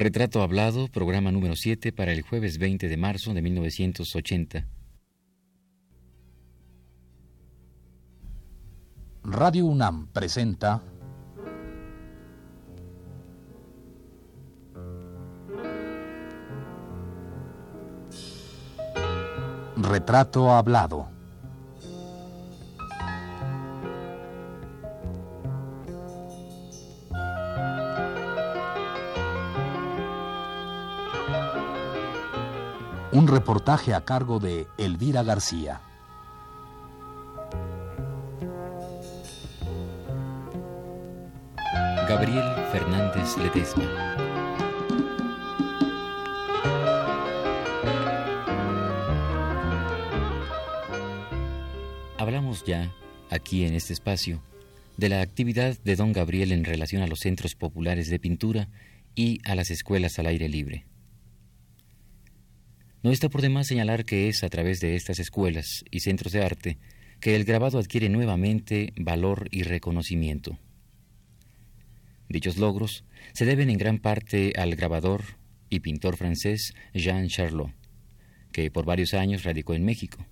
Retrato Hablado, programa número 7 para el jueves 20 de marzo de 1980. Radio UNAM presenta Retrato Hablado. Un reportaje a cargo de Elvira García. Gabriel Fernández Ledesma. Hablamos ya, aquí en este espacio, de la actividad de don Gabriel en relación a los centros populares de pintura y a las escuelas al aire libre. No está por demás señalar que es a través de estas escuelas y centros de arte que el grabado adquiere nuevamente valor y reconocimiento. Dichos logros se deben en gran parte al grabador y pintor francés Jean Charlot, que por varios años radicó en México.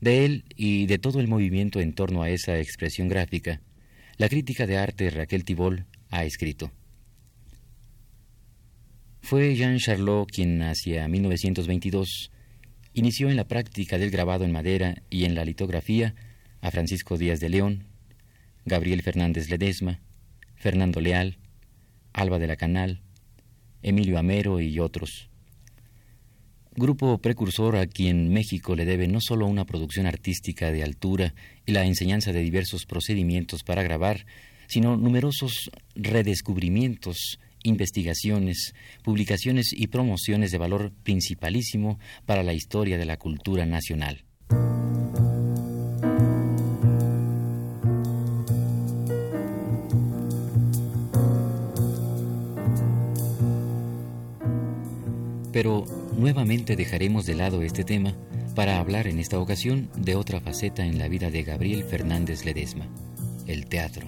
De él y de todo el movimiento en torno a esa expresión gráfica, la crítica de arte Raquel Tibol ha escrito. Fue Jean Charlot quien hacia 1922 inició en la práctica del grabado en madera y en la litografía a Francisco Díaz de León, Gabriel Fernández Ledesma, Fernando Leal, Alba de la Canal, Emilio Amero y otros. Grupo precursor a quien México le debe no solo una producción artística de altura y la enseñanza de diversos procedimientos para grabar, sino numerosos redescubrimientos investigaciones, publicaciones y promociones de valor principalísimo para la historia de la cultura nacional. Pero nuevamente dejaremos de lado este tema para hablar en esta ocasión de otra faceta en la vida de Gabriel Fernández Ledesma, el teatro.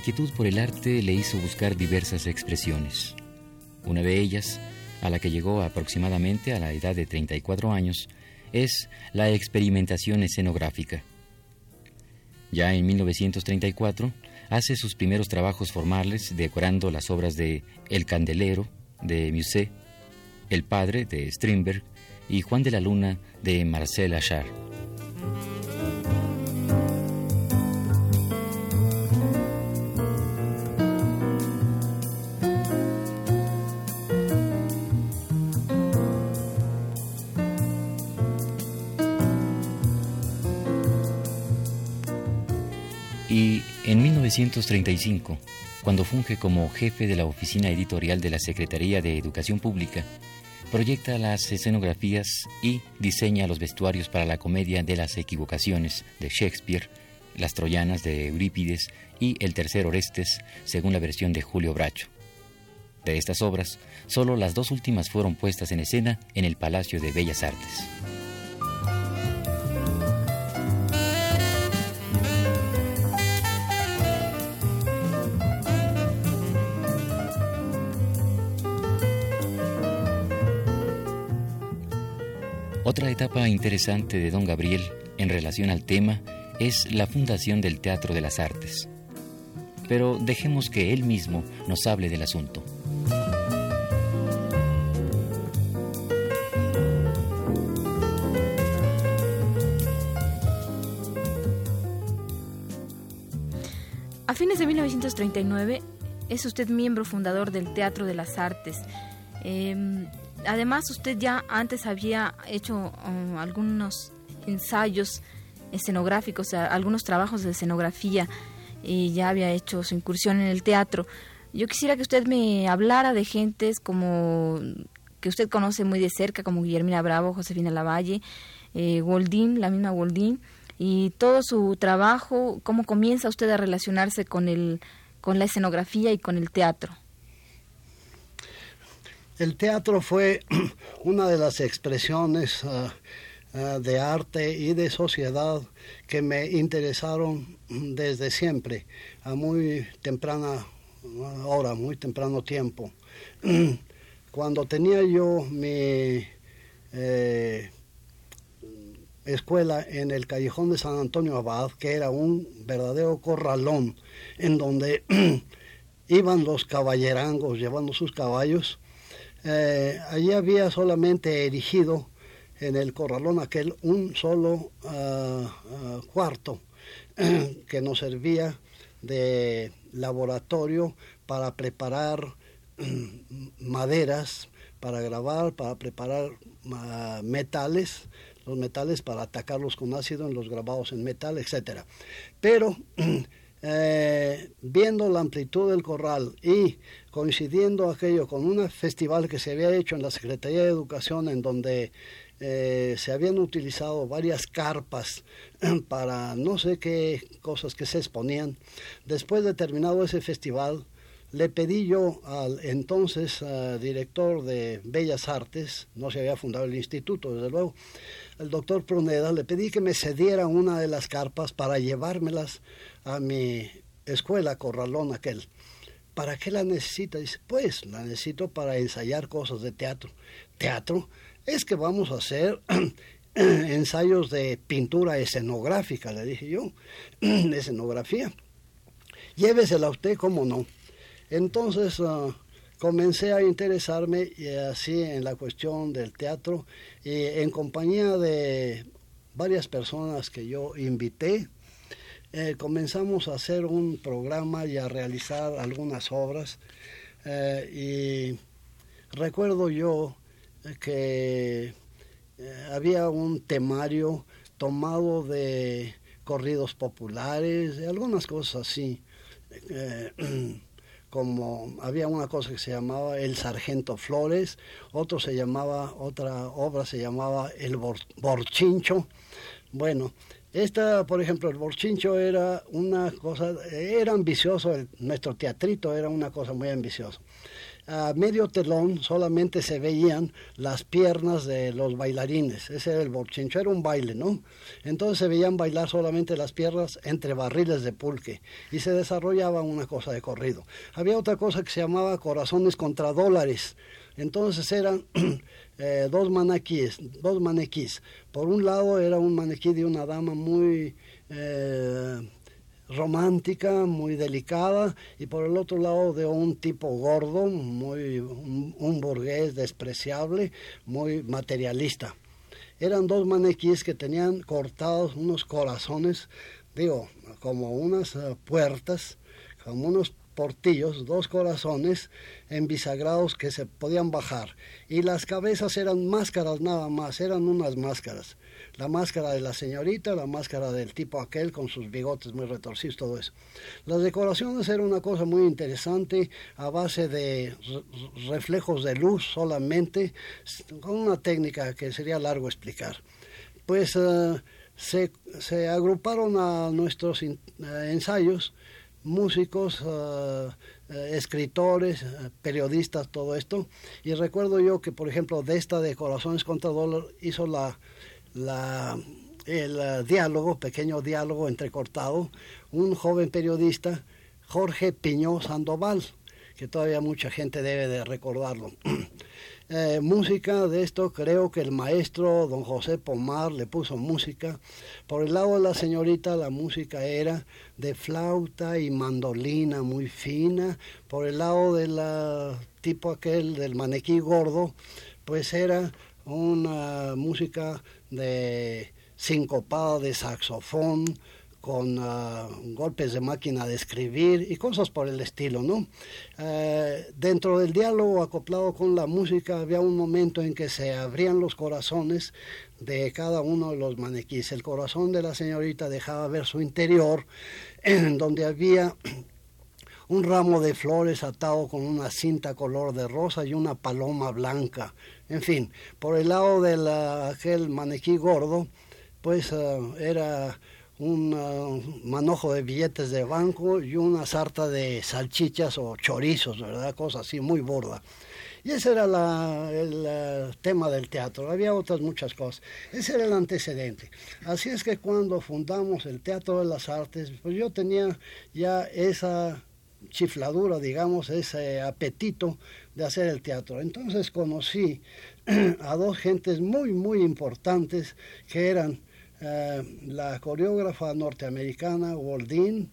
Inquietud por el arte le hizo buscar diversas expresiones. Una de ellas, a la que llegó aproximadamente a la edad de 34 años, es la experimentación escenográfica. Ya en 1934 hace sus primeros trabajos formales decorando las obras de El Candelero de Musset, El Padre de Strindberg y Juan de la Luna de Marcel Achard. 1935, cuando funge como jefe de la oficina editorial de la Secretaría de Educación Pública, proyecta las escenografías y diseña los vestuarios para la comedia de las equivocaciones de Shakespeare, las Troyanas de Eurípides y El Tercer Orestes, según la versión de Julio Bracho. De estas obras, solo las dos últimas fueron puestas en escena en el Palacio de Bellas Artes. Otra etapa interesante de don Gabriel en relación al tema es la fundación del Teatro de las Artes. Pero dejemos que él mismo nos hable del asunto. A fines de 1939 es usted miembro fundador del Teatro de las Artes. Eh, además usted ya antes había hecho um, algunos ensayos escenográficos, algunos trabajos de escenografía y ya había hecho su incursión en el teatro. Yo quisiera que usted me hablara de gentes como que usted conoce muy de cerca, como Guillermina Bravo, Josefina Lavalle, eh, Goldín, la misma Goldín, y todo su trabajo, cómo comienza usted a relacionarse con el, con la escenografía y con el teatro. El teatro fue una de las expresiones ah, ah, de arte y de sociedad que me interesaron desde siempre, a muy temprana hora, muy temprano tiempo. Cuando tenía yo mi eh, escuela en el callejón de San Antonio Abad, que era un verdadero corralón, en donde iban los caballerangos llevando sus caballos, eh, allí había solamente erigido en el corralón aquel un solo ah, ah, cuarto que nos servía de laboratorio para preparar maderas, para grabar, para preparar ah, metales, los metales para atacarlos con ácido en los grabados en metal, etc. Pero Eh, viendo la amplitud del corral y coincidiendo aquello con un festival que se había hecho en la Secretaría de Educación en donde eh, se habían utilizado varias carpas para no sé qué cosas que se exponían. Después de terminado ese festival, le pedí yo al entonces eh, director de Bellas Artes, no se había fundado el instituto, desde luego, el doctor Pruneda, le pedí que me cediera una de las carpas para llevármelas a mi escuela, Corralón aquel. ¿Para qué la necesita? Dice, pues la necesito para ensayar cosas de teatro. ¿Teatro? Es que vamos a hacer ensayos de pintura escenográfica, le dije yo. Escenografía. Llévesela usted, ¿cómo no? Entonces ah, comencé a interesarme y así en la cuestión del teatro y en compañía de varias personas que yo invité, eh, comenzamos a hacer un programa y a realizar algunas obras. Eh, y recuerdo yo que eh, había un temario tomado de corridos populares, de algunas cosas así. como había una cosa que se llamaba El Sargento Flores, otro se llamaba, otra obra se llamaba El Borchincho. Bueno, esta, por ejemplo, el borchincho era una cosa, era ambicioso, nuestro teatrito era una cosa muy ambiciosa. A medio telón solamente se veían las piernas de los bailarines, ese era el borchincho, era un baile, ¿no? Entonces se veían bailar solamente las piernas entre barriles de pulque y se desarrollaba una cosa de corrido. Había otra cosa que se llamaba corazones contra dólares, entonces eran eh, dos maniquíes, dos maniquís. Por un lado era un maniquí de una dama muy eh, romántica, muy delicada, y por el otro lado de un tipo gordo, muy un, burgués despreciable, muy materialista. Eran dos maniquíes que tenían cortados unos corazones, digo, como unas eh, puertas, como unos portillos, dos corazones en bisagrados que se podían bajar. Y las cabezas eran máscaras nada más, eran unas máscaras. La máscara de la señorita, la máscara del tipo aquel con sus bigotes muy retorcidos, todo eso. Las decoraciones eran una cosa muy interesante a base de reflejos de luz solamente, con una técnica que sería largo explicar. Pues eh, se, agruparon a nuestros eh, ensayos músicos, eh, escritores, periodistas, todo esto. Y recuerdo yo que, por ejemplo, de esta de Corazones contra Dólar hizo la, la, el diálogo, pequeño diálogo entrecortado, un joven periodista, Jorge Piñó Sandoval, que todavía mucha gente debe de recordarlo. Eh, música de esto creo que el maestro don José Pomar le puso música. Por el lado de la señorita la música era de flauta y mandolina muy fina. Por el lado del tipo aquel del manequí gordo, pues era una música de sincopada de saxofón, con ah, golpes de máquina de escribir y cosas por el estilo, ¿no? Eh, dentro del diálogo acoplado con la música había un momento en que se abrían los corazones de cada uno de los maniquíes. El corazón de la señorita dejaba ver su interior, en donde había un ramo de flores atado con una cinta color de rosa y una paloma blanca. En fin, por el lado de aquel maniquí gordo, pues ah, era un manojo de billetes de banco y una sarta de salchichas o chorizos, ¿verdad? Cosa así muy borda. Y ese era el tema del teatro. Había otras muchas cosas. Ese era el antecedente. Así es que cuando fundamos el Teatro de las Artes, pues yo tenía ya esa chifladura, digamos, ese apetito de hacer el teatro. Entonces conocí a dos gentes muy, muy importantes que eran eh, la coreógrafa norteamericana Waldin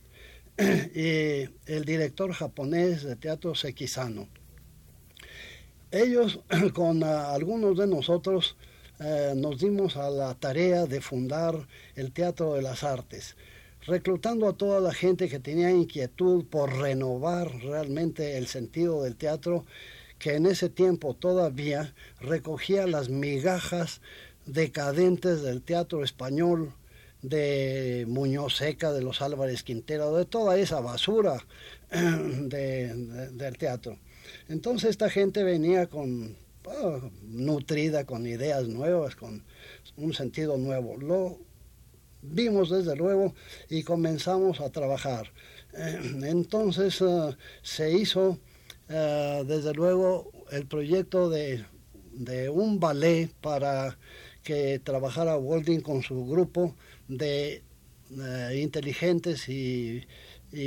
y el director japonés de teatro Sekizano. Ellos, con ah, algunos de nosotros, eh, nos dimos a la tarea de fundar el Teatro de las Artes, reclutando a toda la gente que tenía inquietud por renovar realmente el sentido del teatro, que en ese tiempo todavía recogía las migajas decadentes del teatro español, de Muñoz Seca, de los Álvarez Quintero, de toda esa basura del teatro. Entonces esta gente venía con ah, nutrida, con ideas nuevas, con un sentido nuevo. Vimos desde luego y comenzamos a trabajar. entonces ah, se hizo ah, desde luego el proyecto de, de un ballet para que trabajara Walding con su grupo de eh, inteligentes y,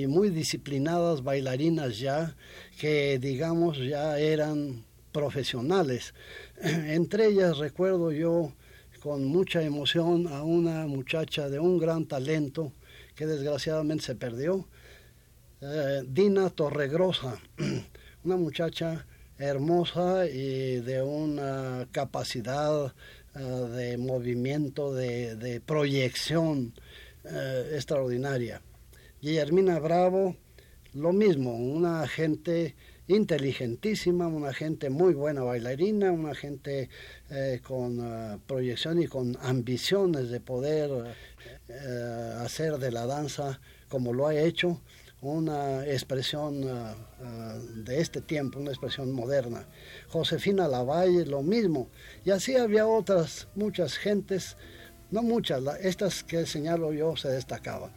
muy disciplinadas bailarinas ya, que digamos ya eran profesionales. Entre ellas recuerdo yo con mucha emoción a una muchacha de un gran talento que desgraciadamente se perdió, eh, Dina Torregrosa, una muchacha hermosa y de una capacidad eh, de movimiento, de, proyección eh, extraordinaria. Guillermina Bravo, lo mismo, una gente inteligentísima, una gente muy buena bailarina, una gente eh, con proyección y con ambiciones de poder hacer de la danza como lo ha hecho una expresión de este tiempo, una expresión moderna. Josefina Lavalle, lo mismo. Y así había otras, muchas gentes, no muchas, estas que señalo yo se destacaban.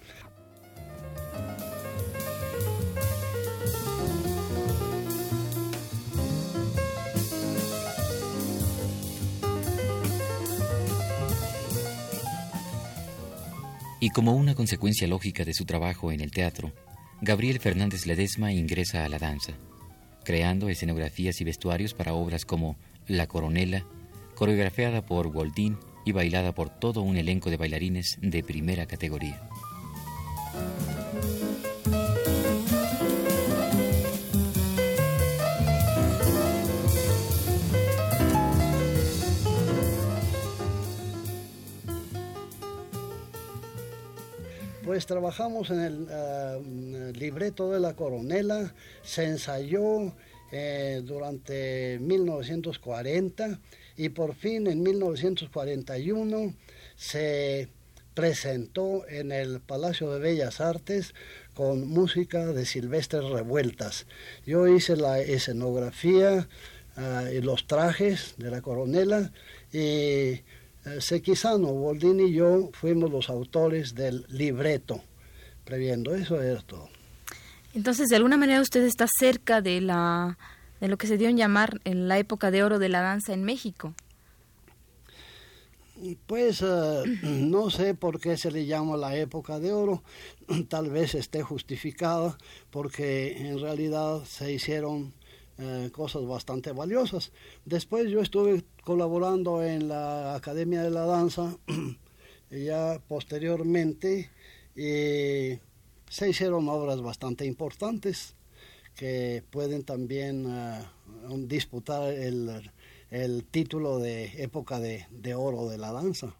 Y como una consecuencia lógica de su trabajo en el teatro, Gabriel Fernández Ledesma ingresa a la danza, creando escenografías y vestuarios para obras como La Coronela, coreografiada por Goldín y bailada por todo un elenco de bailarines de primera categoría. Pues trabajamos en el eh, libreto de la coronela, se ensayó eh, durante 1940 y por fin en 1941 se presentó en el Palacio de Bellas Artes con música de Silvestres Revueltas. Yo hice la escenografía eh, y los trajes de la coronela y eh, Sequizano, Boldín y yo fuimos los autores del libreto, previendo, eso es todo. Entonces, de alguna manera usted está cerca de la de lo que se dio en llamar en la época de oro de la danza en México. Pues eh, no sé por qué se le llama la época de oro, tal vez esté justificada porque en realidad se hicieron eh, cosas bastante valiosas. Después yo estuve colaborando en la Academia de la Danza, y ya posteriormente se hicieron obras bastante importantes que pueden también eh, disputar el, el, título de época de, de oro de la danza.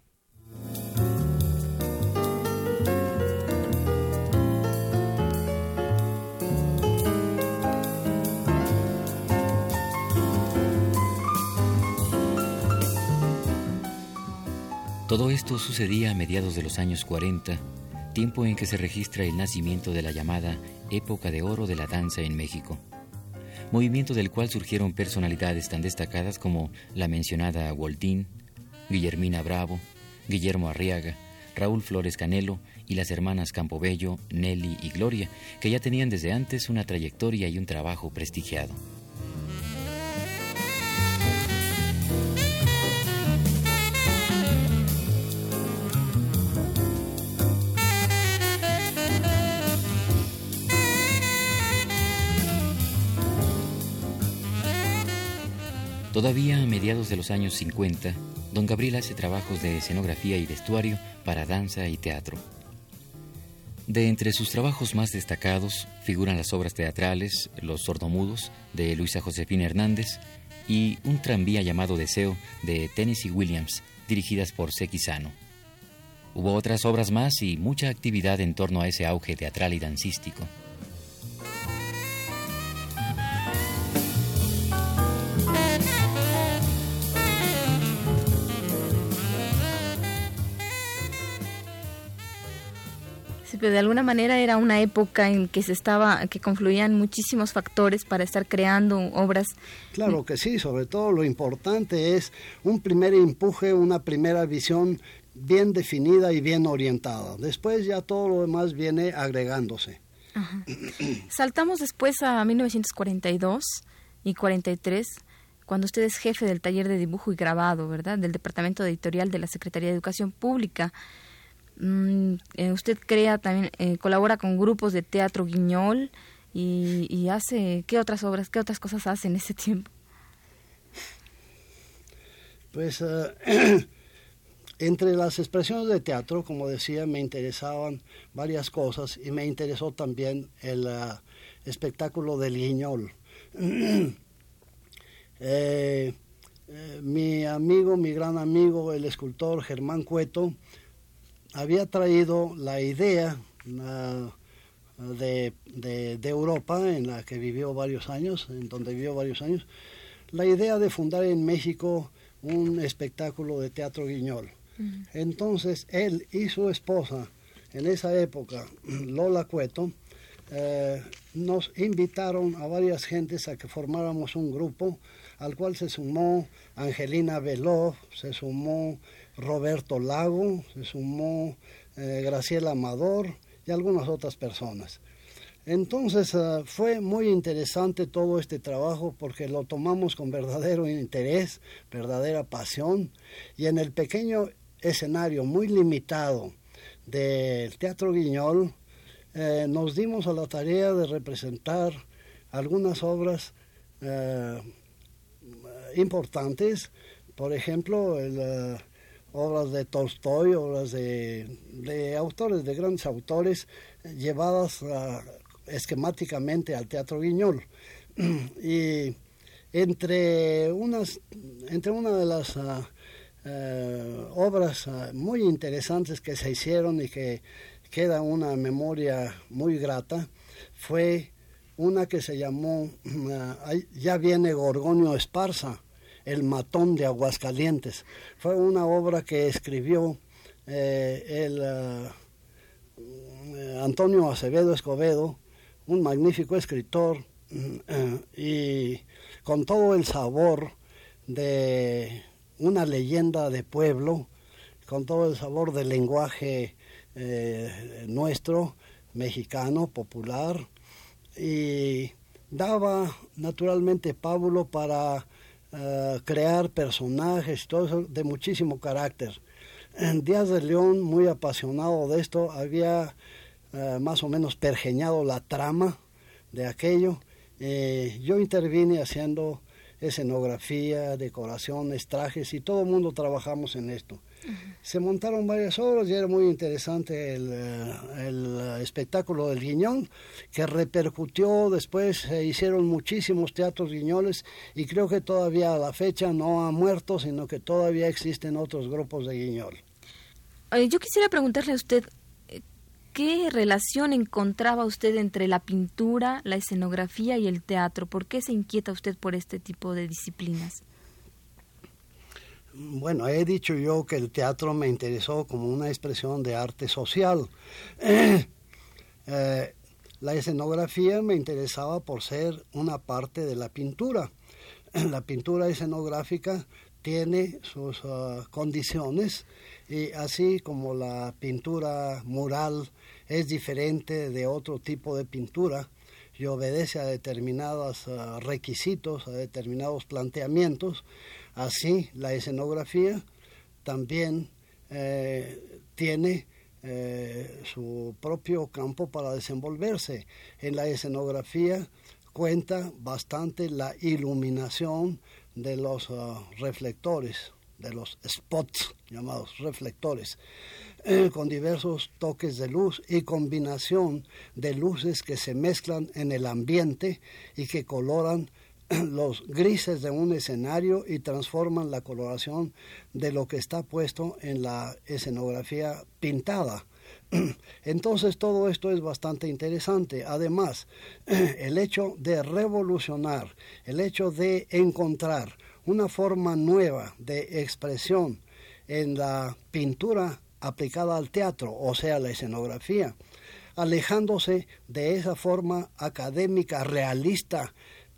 Todo esto sucedía a mediados de los años 40, tiempo en que se registra el nacimiento de la llamada época de oro de la danza en México, movimiento del cual surgieron personalidades tan destacadas como la mencionada Waldín, Guillermina Bravo, Guillermo Arriaga, Raúl Flores Canelo y las hermanas Campobello, Nelly y Gloria, que ya tenían desde antes una trayectoria y un trabajo prestigiado. Todavía a mediados de los años 50, don Gabriel hace trabajos de escenografía y vestuario para danza y teatro. De entre sus trabajos más destacados figuran las obras teatrales Los sordomudos de Luisa Josefina Hernández y Un tranvía llamado Deseo de Tennessee Williams, dirigidas por Sano. Hubo otras obras más y mucha actividad en torno a ese auge teatral y dancístico. De alguna manera era una época en que se estaba, que confluían muchísimos factores para estar creando obras. Claro que sí, sobre todo lo importante es un primer empuje, una primera visión bien definida y bien orientada. Después ya todo lo demás viene agregándose. Saltamos después a 1942 y 43 cuando usted es jefe del taller de dibujo y grabado, ¿verdad? Del Departamento Editorial de la Secretaría de Educación Pública. Mm, eh, usted crea también, eh, colabora con grupos de teatro guiñol y, hace, ¿qué otras obras, qué otras cosas hace en ese tiempo? Pues eh, entre las expresiones de teatro, como decía, me interesaban varias cosas y me interesó también el espectáculo del guiñol. mi amigo, mi gran amigo, el escultor Germán Cueto, había traído la idea de, de, Europa, en la que vivió varios años, en donde vivió varios años, la idea de fundar en México un espectáculo de teatro guiñol. Entonces él y su esposa, en esa época, Lola Cueto, eh, nos invitaron a varias gentes a que formáramos un grupo al cual se sumó Angelina Veloz, se sumó Roberto Lago, se sumó eh, Graciela Amador y algunas otras personas. Entonces eh, fue muy interesante todo este trabajo porque lo tomamos con verdadero interés, verdadera pasión y en el pequeño escenario muy limitado del Teatro Guiñol eh, nos dimos a la tarea de representar algunas obras importantes, por ejemplo, el obras de Tolstoy, obras de, autores, de grandes autores, llevadas ah, esquemáticamente al Teatro Guiñol. y entre, unas, entre una de las ah, eh, obras ah, muy interesantes que se hicieron y que queda una memoria muy grata, fue una que se llamó Ya viene Gorgonio Esparza, el matón de Aguascalientes. Fue una obra que escribió eh, el eh, Antonio Acevedo Escobedo, un magnífico escritor, eh, y con todo el sabor de una leyenda de pueblo, con todo el sabor del lenguaje nuestro, mexicano, popular, y daba naturalmente pábulo para eh, crear personajes, todo eso de muchísimo carácter. En Díaz de León, muy apasionado de esto, había eh, más o menos pergeñado la trama de aquello. Eh, yo intervine haciendo escenografía, decoraciones, trajes y todo el mundo trabajamos en esto. Se montaron varias obras y era muy interesante el, eh, el, espectáculo del Guiñón, que repercutió después, se hicieron muchísimos teatros guiñoles y creo que todavía a la fecha no ha muerto, sino que todavía existen otros grupos de guiñol. Yo quisiera preguntarle a usted, ¿qué relación encontraba usted entre la pintura, la escenografía y el teatro? ¿Por qué se inquieta usted por este tipo de disciplinas? Bueno, he dicho yo que el teatro me interesó como una expresión de arte social. Eh, la escenografía me interesaba por ser una parte de la pintura. La pintura escenográfica tiene sus ah, condiciones y así como la pintura mural es diferente de otro tipo de pintura y obedece a determinados ah, requisitos, a determinados planteamientos, Así, la escenografía también eh, tiene eh, su propio campo para desenvolverse. En la escenografía, cuenta bastante la iluminación de los ah, reflectores, de los spots llamados reflectores, eh, con diversos toques de luz y combinación de luces que se mezclan en el ambiente y que coloran los grises de un escenario y transforman la coloración de lo que está puesto en la escenografía pintada. Entonces todo esto es bastante interesante. Además, el hecho de revolucionar, el hecho de encontrar una forma nueva de expresión en la pintura aplicada al teatro, o sea, la escenografía, alejándose de esa forma académica, realista,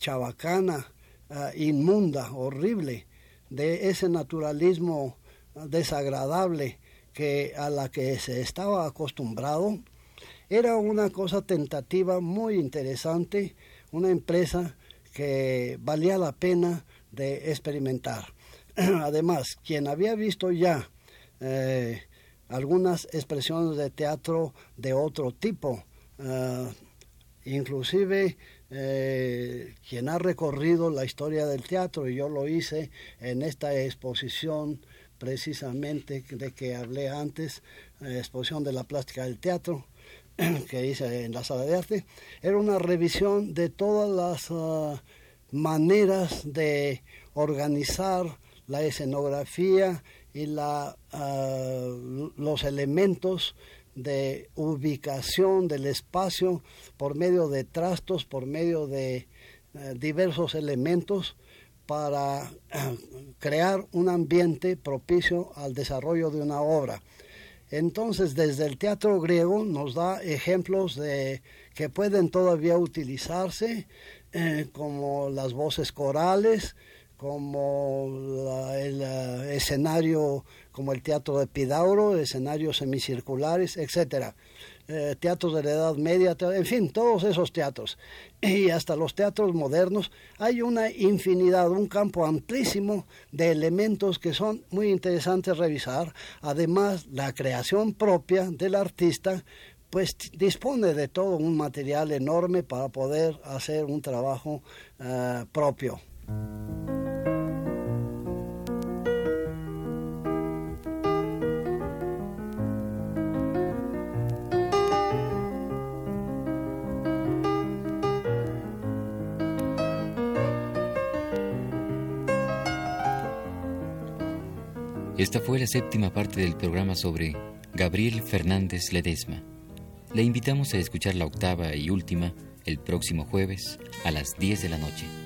ah, inmunda, horrible, de ese naturalismo desagradable que a la que se estaba acostumbrado, era una cosa tentativa muy interesante, una empresa que valía la pena de experimentar. Además, quien había visto ya eh, algunas expresiones de teatro de otro tipo, ah, inclusive eh, quien ha recorrido la historia del teatro, y yo lo hice en esta exposición precisamente de que hablé antes, eh, exposición de la plástica del teatro, que hice en la sala de arte, era una revisión de todas las ah, maneras de organizar la escenografía y la, ah, los elementos de ubicación del espacio por medio de trastos, por medio de eh, diversos elementos para eh, crear un ambiente propicio al desarrollo de una obra. Entonces, desde el teatro griego nos da ejemplos de que pueden todavía utilizarse, eh, como las voces corales, como el escenario como el teatro de Pidauro, escenarios semicirculares, etcétera. Eh, teatros de la Edad Media, en fin, todos esos teatros. Y hasta los teatros modernos hay una infinidad, un campo amplísimo de elementos que son muy interesantes revisar. Además, la creación propia del artista pues dispone de todo un material enorme para poder hacer un trabajo eh, propio. Esta fue la séptima parte del programa sobre Gabriel Fernández Ledesma. Le invitamos a escuchar la octava y última el próximo jueves a las 10 de la noche.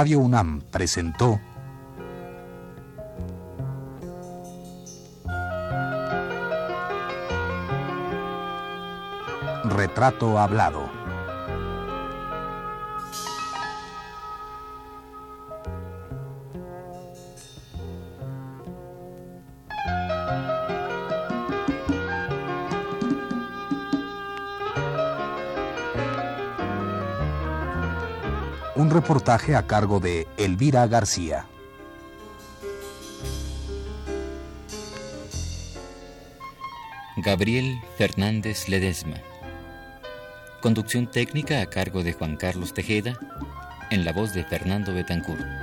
Radio UNAM presentó Retrato Hablado. Un reportaje a cargo de Elvira García. Gabriel Fernández Ledesma. Conducción técnica a cargo de Juan Carlos Tejeda, en la voz de Fernando Betancourt.